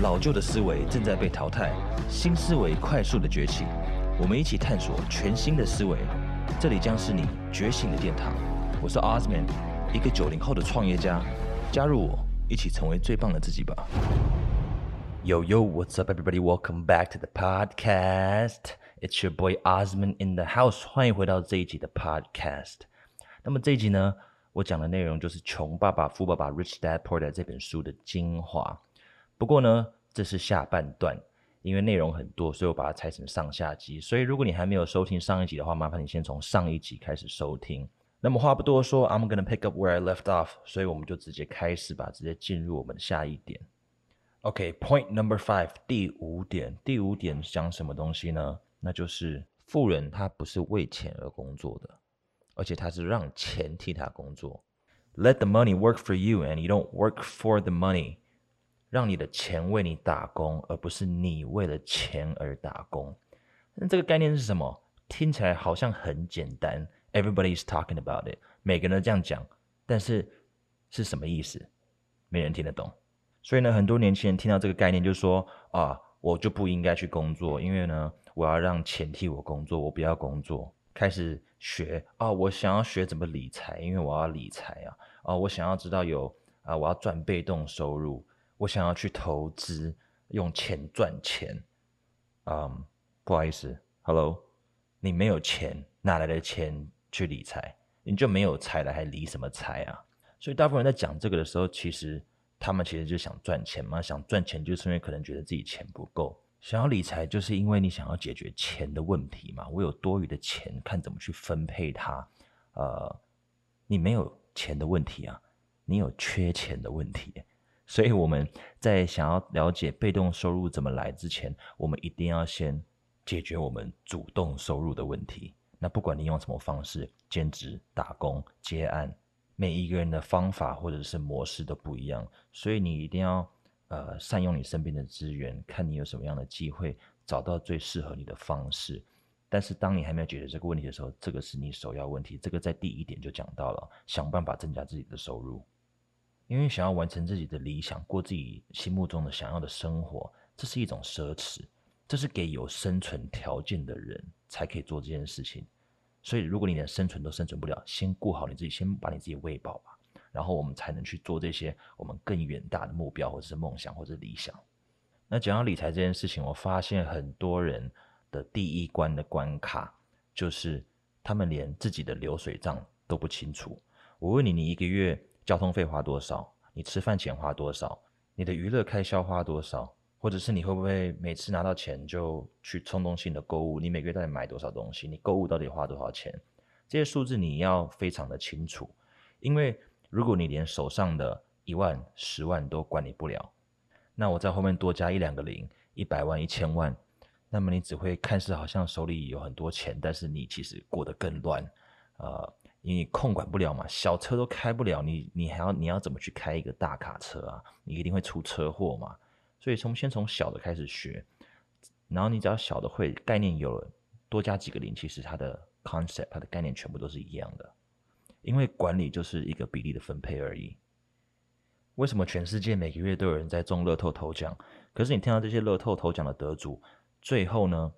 老旧的思维正在被淘汰，新思维快速的崛起。我们一起探索全新的思维，这里将是你觉醒的殿堂。我是 Osman，一个九零后的创业家。加入我，一起成为最棒的自己吧。Yo yo, what's up, everybody? Welcome back to the podcast. It's your boy Osman in the house. 欢迎回到这一集的 podcast。那么这一集呢，我讲的内容就是《穷爸爸富爸爸》（Rich Dad Poor Dad） 这本书的精华。不过呢，这是下半段。因为内容很多，所以我把它拆成上下集。所以如果你还没有收听上一集的话，麻烦你先从上一集开始收听。那么话不多说，I'm gonna pick up where I left off。所以我们就直接开始吧，直接进入我们下一点。OK，point number five，第五点。第五点讲什么东西呢？那就是富人他不是为钱而工作的，而且他是让钱替他工作。Let the money work for you, and you don't work for the money. 让你的钱为你打工，而不是你为了钱而打工。那这个概念是什么？听起来好像很简单，Everybody is talking about it，每个人都这样讲，但是是什么意思？没人听得懂。所以呢，很多年轻人听到这个概念，就说啊，我就不应该去工作，因为呢，我要让钱替我工作，我不要工作。开始学啊，我想要学怎么理财，因为我要理财啊，啊，我想要知道有啊，我要赚被动收入。我想要去投资，用钱赚钱。嗯，不好意思，Hello，你没有钱，哪来的钱去理财？你就没有财了，还理什么财啊？所以大部分人在讲这个的时候，其实他们其实就想赚钱嘛，想赚钱就是因为可能觉得自己钱不够，想要理财就是因为你想要解决钱的问题嘛。我有多余的钱，看怎么去分配它。呃，你没有钱的问题啊，你有缺钱的问题。所以我们在想要了解被动收入怎么来之前，我们一定要先解决我们主动收入的问题。那不管你用什么方式，兼职、打工、接案，每一个人的方法或者是模式都不一样。所以你一定要呃善用你身边的资源，看你有什么样的机会，找到最适合你的方式。但是当你还没有解决这个问题的时候，这个是你首要问题。这个在第一点就讲到了，想办法增加自己的收入。因为想要完成自己的理想，过自己心目中的想要的生活，这是一种奢侈，这是给有生存条件的人才可以做这件事情。所以，如果你连生存都生存不了，先顾好你自己，先把你自己喂饱吧，然后我们才能去做这些我们更远大的目标，或者是梦想，或者理想。那讲到理财这件事情，我发现很多人的第一关的关卡，就是他们连自己的流水账都不清楚。我问你，你一个月？交通费花多少？你吃饭钱花多少？你的娱乐开销花多少？或者是你会不会每次拿到钱就去冲动性的购物？你每个月到底买多少东西？你购物到底花多少钱？这些数字你要非常的清楚，因为如果你连手上的一万、十万都管理不了，那我在后面多加一两个零，一百万、一千万，那么你只会看似好像手里有很多钱，但是你其实过得更乱，呃。你控管不了嘛，小车都开不了，你你还要你要怎么去开一个大卡车啊？你一定会出车祸嘛。所以从先从小的开始学，然后你只要小的会概念有了，多加几个零，其实它的 concept 它的概念全部都是一样的。因为管理就是一个比例的分配而已。为什么全世界每个月都有人在中乐透头奖？可是你听到这些乐透头奖的得主，最后呢，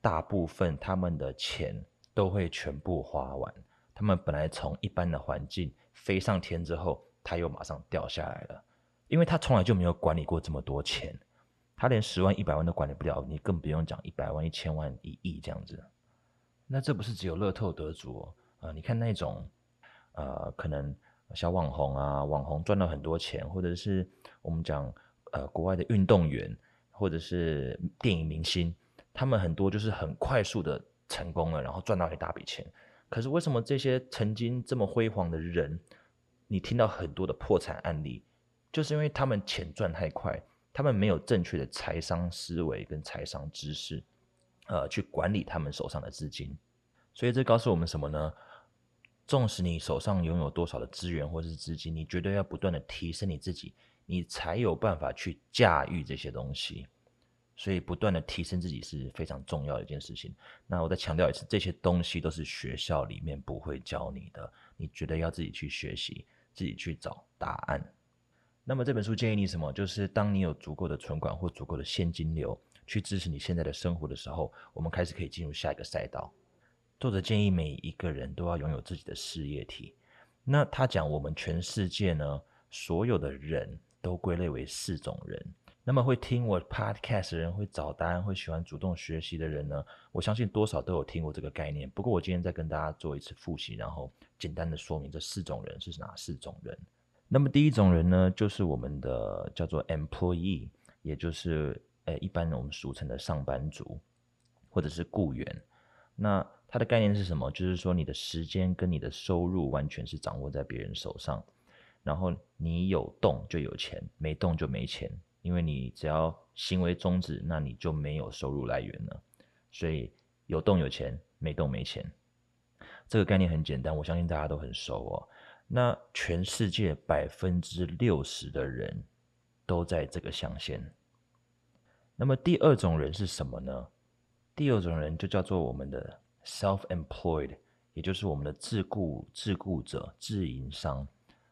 大部分他们的钱都会全部花完。他们本来从一般的环境飞上天之后，他又马上掉下来了，因为他从来就没有管理过这么多钱，他连十万、一百万都管理不了，你更不用讲一百万、一千万、一亿这样子。那这不是只有乐透得主啊？你看那种呃，可能小网红啊，网红赚到很多钱，或者是我们讲呃国外的运动员，或者是电影明星，他们很多就是很快速的成功了，然后赚到一大笔钱。可是为什么这些曾经这么辉煌的人，你听到很多的破产案例，就是因为他们钱赚太快，他们没有正确的财商思维跟财商知识，呃，去管理他们手上的资金。所以这告诉我们什么呢？纵使你手上拥有多少的资源或者是资金，你绝对要不断的提升你自己，你才有办法去驾驭这些东西。所以，不断的提升自己是非常重要的一件事情。那我再强调一次，这些东西都是学校里面不会教你的，你觉得要自己去学习，自己去找答案。那么这本书建议你什么？就是当你有足够的存款或足够的现金流去支持你现在的生活的时候，我们开始可以进入下一个赛道。作者建议每一个人都要拥有自己的事业体。那他讲我们全世界呢，所有的人都归类为四种人。那么会听我 podcast 的人，会找答案，会喜欢主动学习的人呢，我相信多少都有听过这个概念。不过我今天再跟大家做一次复习，然后简单的说明这四种人是哪四种人。那么第一种人呢，就是我们的叫做 employee，也就是呃一般我们俗称的上班族或者是雇员。那它的概念是什么？就是说你的时间跟你的收入完全是掌握在别人手上，然后你有动就有钱，没动就没钱，因为你只要行为终止，那你就没有收入来源了。所以有动有钱，没动没钱。这个概念很简单，我相信大家都很熟哦。那全世界百分之六十的人都在这个象限。那么第二种人是什么呢？第二种人就叫做我们的 self-employed，也就是我们的自雇自雇者、自营商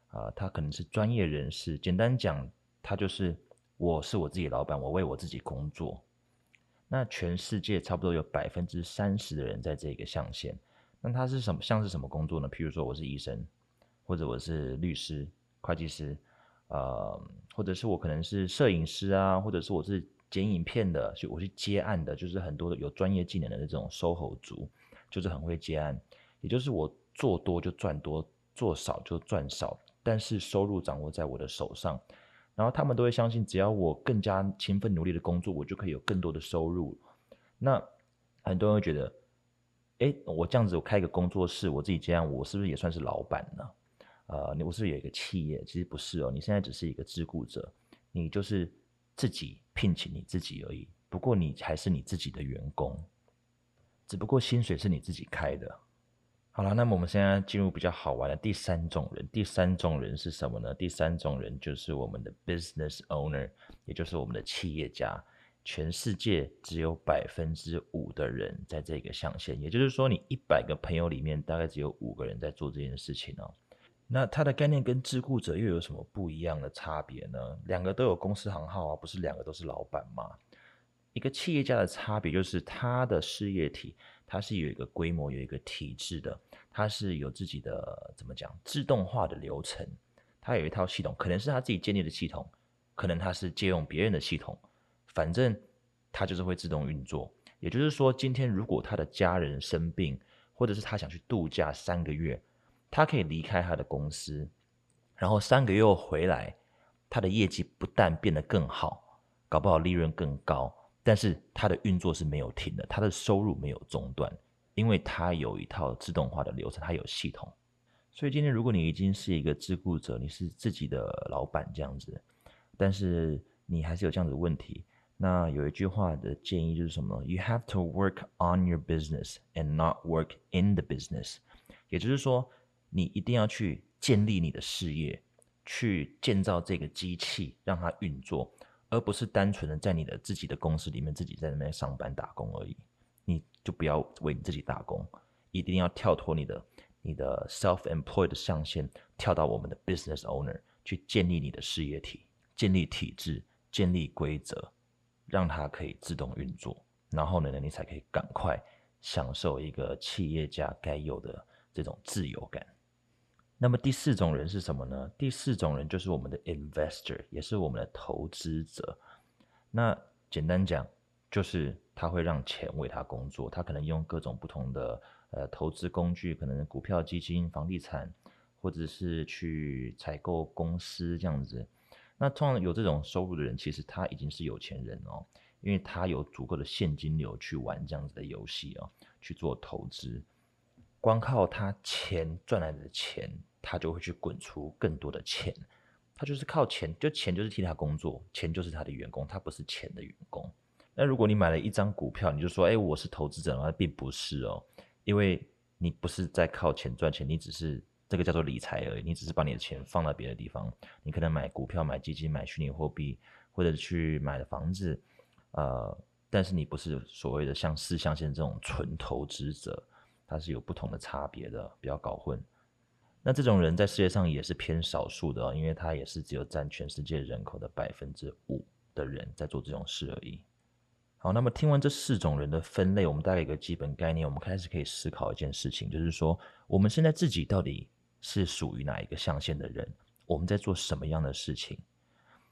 啊，他可能是专业人士。简单讲，他就是我是我自己老板，我为我自己工作。那全世界差不多有百分之三十的人在这个象限。那他是什么？像是什么工作呢？譬如说，我是医生。或者我是律师、会计师，呃，或者是我可能是摄影师啊，或者是我是剪影片的，就我去接案的，就是很多的有专业技能的那种 SOHO 族，就是很会接案，也就是我做多就赚多，做少就赚少，但是收入掌握在我的手上，然后他们都会相信，只要我更加勤奋努力的工作，我就可以有更多的收入。那很多人会觉得，哎，我这样子我开一个工作室，我自己这样，我是不是也算是老板呢？呃，你不是有一个企业？其实不是哦，你现在只是一个自雇者，你就是自己聘请你自己而已。不过你还是你自己的员工，只不过薪水是你自己开的。好了，那么我们现在进入比较好玩的第三种人。第三种人是什么呢？第三种人就是我们的 business owner，也就是我们的企业家。全世界只有百分之五的人在这个象限，也就是说，你一百个朋友里面大概只有五个人在做这件事情哦。那它的概念跟自雇者又有什么不一样的差别呢？两个都有公司行号啊，不是两个都是老板吗？一个企业家的差别就是他的事业体，它是有一个规模、有一个体制的，它是有自己的怎么讲自动化的流程，它有一套系统，可能是他自己建立的系统，可能他是借用别人的系统，反正他就是会自动运作。也就是说，今天如果他的家人生病，或者是他想去度假三个月。他可以离开他的公司，然后三个月回来，他的业绩不但变得更好，搞不好利润更高，但是它的运作是没有停的，它的收入没有中断，因为它有一套自动化的流程，它有系统。所以今天如果你已经是一个自雇者，你是自己的老板这样子，但是你还是有这样子的问题，那有一句话的建议就是什么？You have to work on your business and not work in the business，也就是说。你一定要去建立你的事业，去建造这个机器，让它运作，而不是单纯的在你的自己的公司里面自己在那边上班打工而已。你就不要为你自己打工，一定要跳脱你的你的 self-employed 的上限，跳到我们的 business owner 去建立你的事业体，建立体制，建立规则，让它可以自动运作。然后呢，你才可以赶快享受一个企业家该有的这种自由感。那么第四种人是什么呢？第四种人就是我们的 investor，也是我们的投资者。那简单讲，就是他会让钱为他工作，他可能用各种不同的呃投资工具，可能股票、基金、房地产，或者是去采购公司这样子。那通常有这种收入的人，其实他已经是有钱人哦，因为他有足够的现金流去玩这样子的游戏哦，去做投资。光靠他钱赚来的钱。他就会去滚出更多的钱，他就是靠钱，就钱就是替他工作，钱就是他的员工，他不是钱的员工。那如果你买了一张股票，你就说，哎，我是投资者那并不是哦，因为你不是在靠钱赚钱，你只是这个叫做理财而已，你只是把你的钱放在别的地方，你可能买股票、买基金、买虚拟货币，或者去买了房子，呃，但是你不是所谓的像四象限这种纯投资者，它是有不同的差别的，不要搞混。那这种人在世界上也是偏少数的，因为他也是只有占全世界人口的百分之五的人在做这种事而已。好，那么听完这四种人的分类，我们大概一个基本概念，我们开始可以思考一件事情，就是说我们现在自己到底是属于哪一个象限的人？我们在做什么样的事情？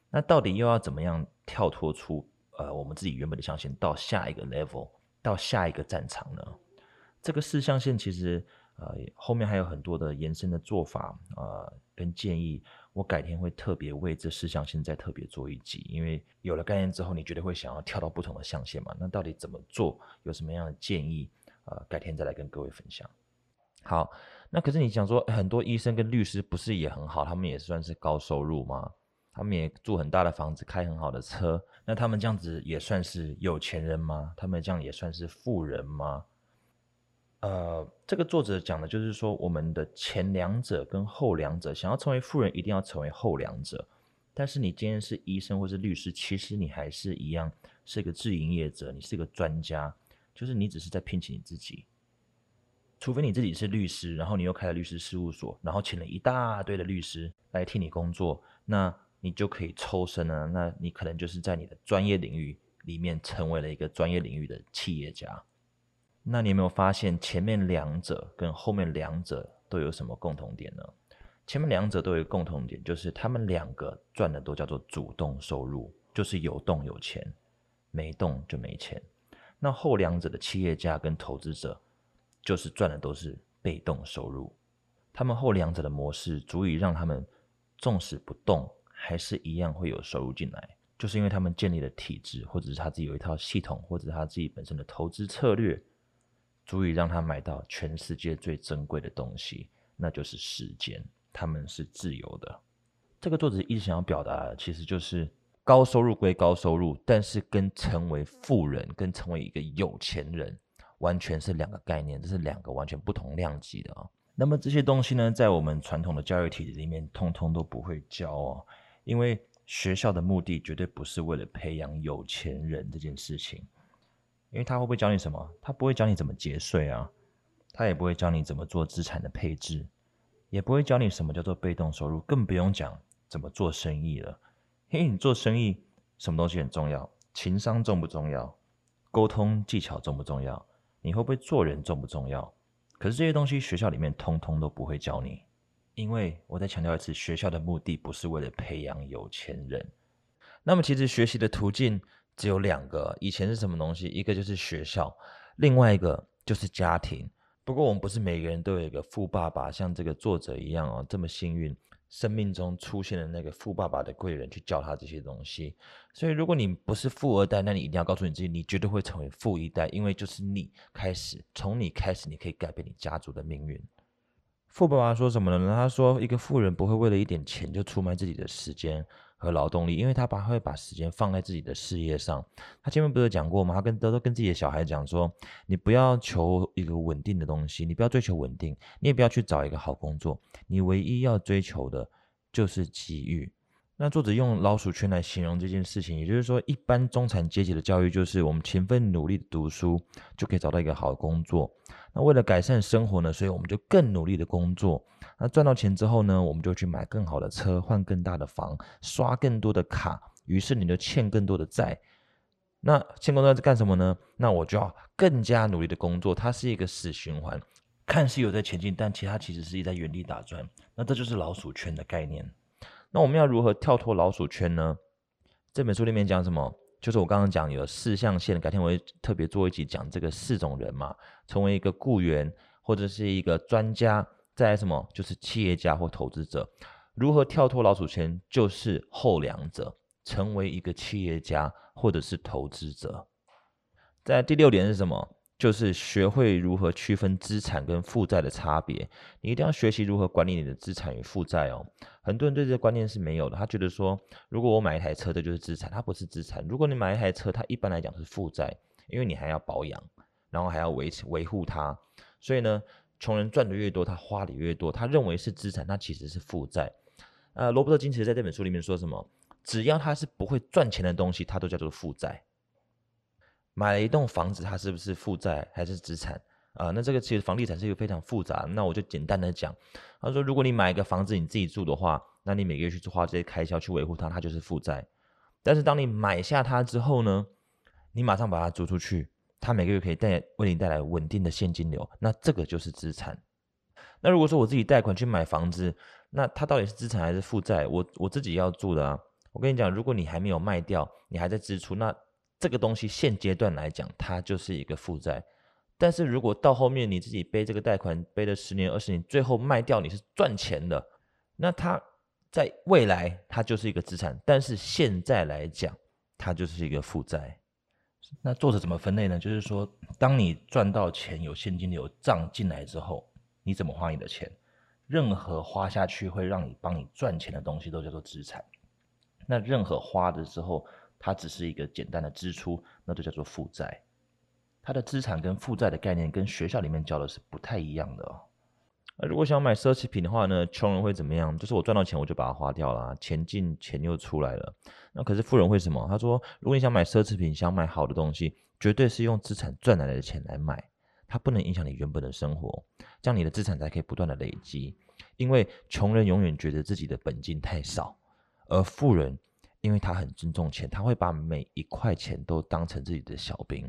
那到底又要怎么样跳脱出呃我们自己原本的象限，到下一个 level，到下一个战场呢？这个四象限其实。呃，后面还有很多的延伸的做法，呃，跟建议，我改天会特别为这四象限再特别做一集，因为有了概念之后，你绝对会想要跳到不同的象限嘛？那到底怎么做？有什么样的建议？呃，改天再来跟各位分享。好，那可是你想说，很多医生跟律师不是也很好？他们也算是高收入吗？他们也住很大的房子，开很好的车，那他们这样子也算是有钱人吗？他们这样也算是富人吗？呃，这个作者讲的就是说，我们的前两者跟后两者，想要成为富人，一定要成为后两者。但是你今天是医生或是律师，其实你还是一样是个自营业者，你是个专家，就是你只是在聘请你自己。除非你自己是律师，然后你又开了律师事务所，然后请了一大堆的律师来替你工作，那你就可以抽身了。那你可能就是在你的专业领域里面成为了一个专业领域的企业家。那你有没有发现前面两者跟后面两者都有什么共同点呢？前面两者都有一个共同点，就是他们两个赚的都叫做主动收入，就是有动有钱，没动就没钱。那后两者的企业家跟投资者，就是赚的都是被动收入。他们后两者的模式足以让他们纵使不动，还是一样会有收入进来，就是因为他们建立了体制，或者是他自己有一套系统，或者是他自己本身的投资策略。足以让他买到全世界最珍贵的东西，那就是时间。他们是自由的。这个作者一直想要表达的，其实就是高收入归高收入，但是跟成为富人、跟成为一个有钱人，完全是两个概念，这是两个完全不同量级的啊。那么这些东西呢，在我们传统的教育体制里面，通通都不会教哦，因为学校的目的绝对不是为了培养有钱人这件事情。因为他会不会教你什么？他不会教你怎么节税啊，他也不会教你怎么做资产的配置，也不会教你什么叫做被动收入，更不用讲怎么做生意了。因为你做生意，什么东西很重要？情商重不重要？沟通技巧重不重要？你会不会做人重不重要？可是这些东西学校里面通通都不会教你，因为我再强调一次，学校的目的不是为了培养有钱人。那么其实学习的途径。只有两个，以前是什么东西？一个就是学校，另外一个就是家庭。不过我们不是每个人都有一个富爸爸，像这个作者一样哦，这么幸运，生命中出现了那个富爸爸的贵人去教他这些东西。所以如果你不是富二代，那你一定要告诉你自己，你绝对会成为富一代，因为就是你开始，从你开始，你可以改变你家族的命运。富爸爸说什么呢？他说，一个富人不会为了一点钱就出卖自己的时间。和劳动力，因为他把会把时间放在自己的事业上。他前面不是讲过吗？他跟都都跟自己的小孩讲说：“你不要求一个稳定的东西，你不要追求稳定，你也不要去找一个好工作，你唯一要追求的就是机遇。”那作者用老鼠圈来形容这件事情，也就是说，一般中产阶级的教育就是我们勤奋努力的读书就可以找到一个好工作。那为了改善生活呢，所以我们就更努力的工作。那赚到钱之后呢，我们就去买更好的车，换更大的房，刷更多的卡。于是你就欠更多的债。那欠更多在干什么呢？那我就要更加努力的工作。它是一个死循环，看似有在前进，但其他其实是一在原地打转。那这就是老鼠圈的概念。那我们要如何跳脱老鼠圈呢？这本书里面讲什么？就是我刚刚讲有四象限，改天我会特别做一集讲这个四种人嘛，成为一个雇员或者是一个专家，再来什么就是企业家或投资者，如何跳脱老鼠圈？就是后两者，成为一个企业家或者是投资者。在第六点是什么？就是学会如何区分资产跟负债的差别，你一定要学习如何管理你的资产与负债哦。很多人对这个观念是没有的，他觉得说，如果我买一台车，这就是资产，它不是资产。如果你买一台车，它一般来讲是负债，因为你还要保养，然后还要维持维护它。所以呢，穷人赚的越多，他花的越多，他认为是资产，那其实是负债。呃，罗伯特金其实在这本书里面说什么？只要他是不会赚钱的东西，它都叫做负债。买了一栋房子，它是不是负债还是资产？啊，那这个其实房地产是一个非常复杂，那我就简单的讲，他说如果你买一个房子你自己住的话，那你每个月去花这些开销去维护它，它就是负债。但是当你买下它之后呢，你马上把它租出去，它每个月可以带为你带来稳定的现金流，那这个就是资产。那如果说我自己贷款去买房子，那它到底是资产还是负债？我我自己要住的啊。我跟你讲，如果你还没有卖掉，你还在支出，那这个东西现阶段来讲，它就是一个负债。但是如果到后面你自己背这个贷款背了十年二十年，最后卖掉你是赚钱的，那它在未来它就是一个资产，但是现在来讲它就是一个负债。那作者怎么分类呢？就是说，当你赚到钱有现金流账进来之后，你怎么花你的钱？任何花下去会让你帮你赚钱的东西都叫做资产。那任何花的时候，它只是一个简单的支出，那就叫做负债。它的资产跟负债的概念跟学校里面教的是不太一样的哦。那如果想买奢侈品的话呢，穷人会怎么样？就是我赚到钱我就把它花掉了，钱进钱又出来了。那可是富人会什么？他说，如果你想买奢侈品，想买好的东西，绝对是用资产赚来的钱来买，它不能影响你原本的生活，这样你的资产才可以不断的累积。因为穷人永远觉得自己的本金太少，而富人因为他很尊重钱，他会把每一块钱都当成自己的小兵。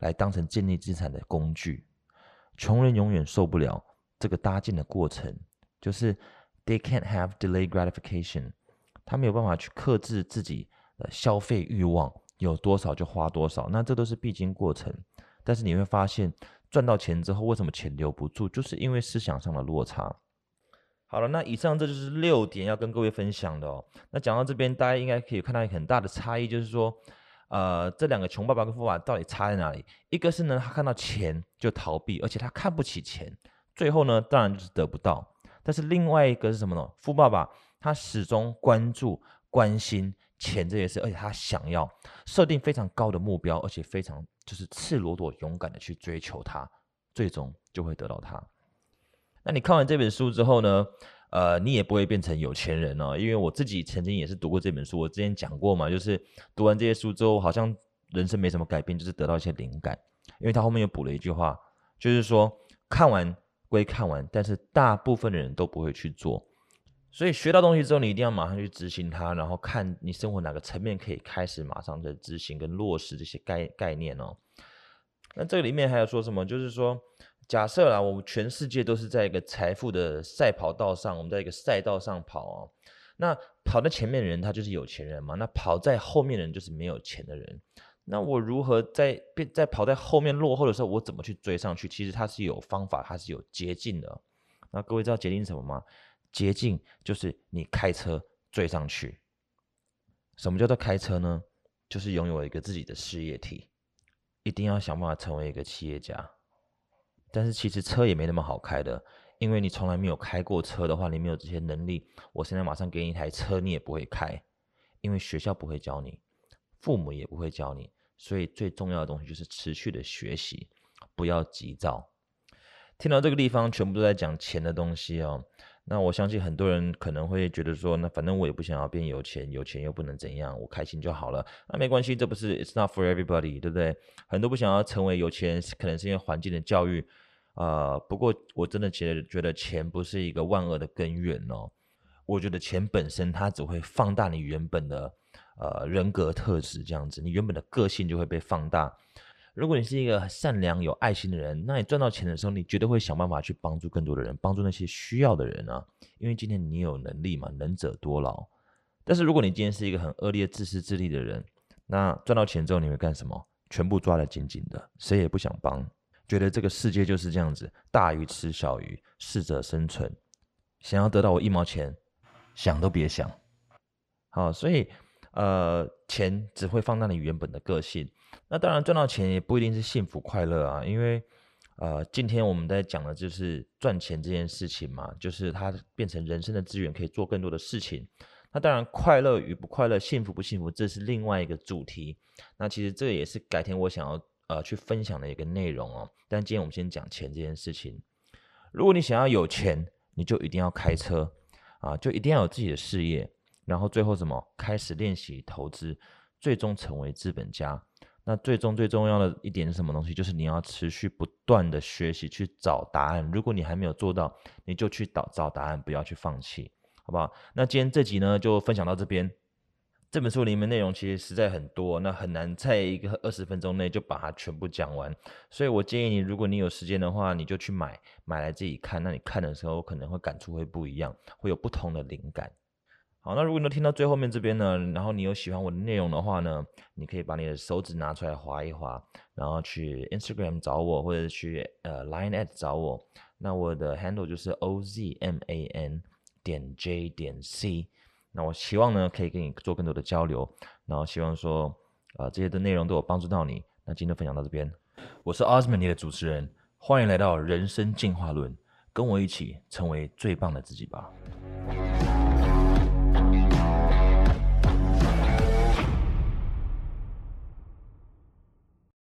来当成建立资产的工具，穷人永远受不了这个搭建的过程，就是 they can't have delayed gratification，他没有办法去克制自己的消费欲望，有多少就花多少，那这都是必经过程。但是你会发现，赚到钱之后，为什么钱留不住，就是因为思想上的落差。好了，那以上这就是六点要跟各位分享的哦。那讲到这边，大家应该可以看到一个很大的差异，就是说。呃，这两个穷爸爸跟富爸爸到底差在哪里？一个是呢，他看到钱就逃避，而且他看不起钱，最后呢，当然就是得不到。但是另外一个是什么呢？富爸爸他始终关注、关心钱这件事，而且他想要设定非常高的目标，而且非常就是赤裸裸、勇敢的去追求它，最终就会得到它。那你看完这本书之后呢？呃，你也不会变成有钱人哦，因为我自己曾经也是读过这本书，我之前讲过嘛，就是读完这些书之后，好像人生没什么改变，就是得到一些灵感。因为他后面又补了一句话，就是说看完归看完，但是大部分的人都不会去做。所以学到东西之后，你一定要马上去执行它，然后看你生活哪个层面可以开始马上的执行跟落实这些概概念哦。那这里面还有说什么？就是说。假设啦，我们全世界都是在一个财富的赛跑道上，我们在一个赛道上跑哦。那跑在前面的人，他就是有钱人嘛。那跑在后面的人就是没有钱的人。那我如何在变在跑在后面落后的时候，我怎么去追上去？其实它是有方法，它是有捷径的。那各位知道捷径是什么吗？捷径就是你开车追上去。什么叫做开车呢？就是拥有一个自己的事业体，一定要想办法成为一个企业家。但是其实车也没那么好开的，因为你从来没有开过车的话，你没有这些能力。我现在马上给你一台车，你也不会开，因为学校不会教你，父母也不会教你。所以最重要的东西就是持续的学习，不要急躁。听到这个地方，全部都在讲钱的东西哦。那我相信很多人可能会觉得说，那反正我也不想要变有钱，有钱又不能怎样，我开心就好了。那没关系，这不是 It's not for everybody，对不对？很多不想要成为有钱人，可能是因为环境的教育。呃，不过我真的觉得，觉得钱不是一个万恶的根源哦。我觉得钱本身它只会放大你原本的呃人格特质，这样子，你原本的个性就会被放大。如果你是一个善良有爱心的人，那你赚到钱的时候，你绝对会想办法去帮助更多的人，帮助那些需要的人啊。因为今天你有能力嘛，能者多劳。但是如果你今天是一个很恶劣、自私自利的人，那赚到钱之后你会干什么？全部抓得紧紧的，谁也不想帮。觉得这个世界就是这样子，大鱼吃小鱼，适者生存。想要得到我一毛钱，想都别想。好，所以呃，钱只会放大你原本的个性。那当然赚到钱也不一定是幸福快乐啊，因为呃，今天我们在讲的就是赚钱这件事情嘛，就是它变成人生的资源，可以做更多的事情。那当然，快乐与不快乐，幸福不幸福，这是另外一个主题。那其实这也是改天我想要。呃，去分享的一个内容哦。但今天我们先讲钱这件事情。如果你想要有钱，你就一定要开车啊，就一定要有自己的事业，然后最后什么，开始练习投资，最终成为资本家。那最终最重要的一点是什么东西？就是你要持续不断的学习，去找答案。如果你还没有做到，你就去找找答案，不要去放弃，好不好？那今天这集呢，就分享到这边。这本书里面内容其实实在很多，那很难在一个二十分钟内就把它全部讲完。所以我建议你，如果你有时间的话，你就去买买来自己看。那你看的时候可能会感触会不一样，会有不同的灵感。好，那如果你听到最后面这边呢，然后你有喜欢我的内容的话呢，你可以把你的手指拿出来划一划，然后去 Instagram 找我，或者去呃 Line at 找我。那我的 handle 就是 O Z M A N 点 J 点 C。那我希望呢，可以跟你做更多的交流，然后希望说，呃，这些的内容都有帮助到你。那今天分享到这边，我是 Osman，你的主持人，欢迎来到人生进化论，跟我一起成为最棒的自己吧。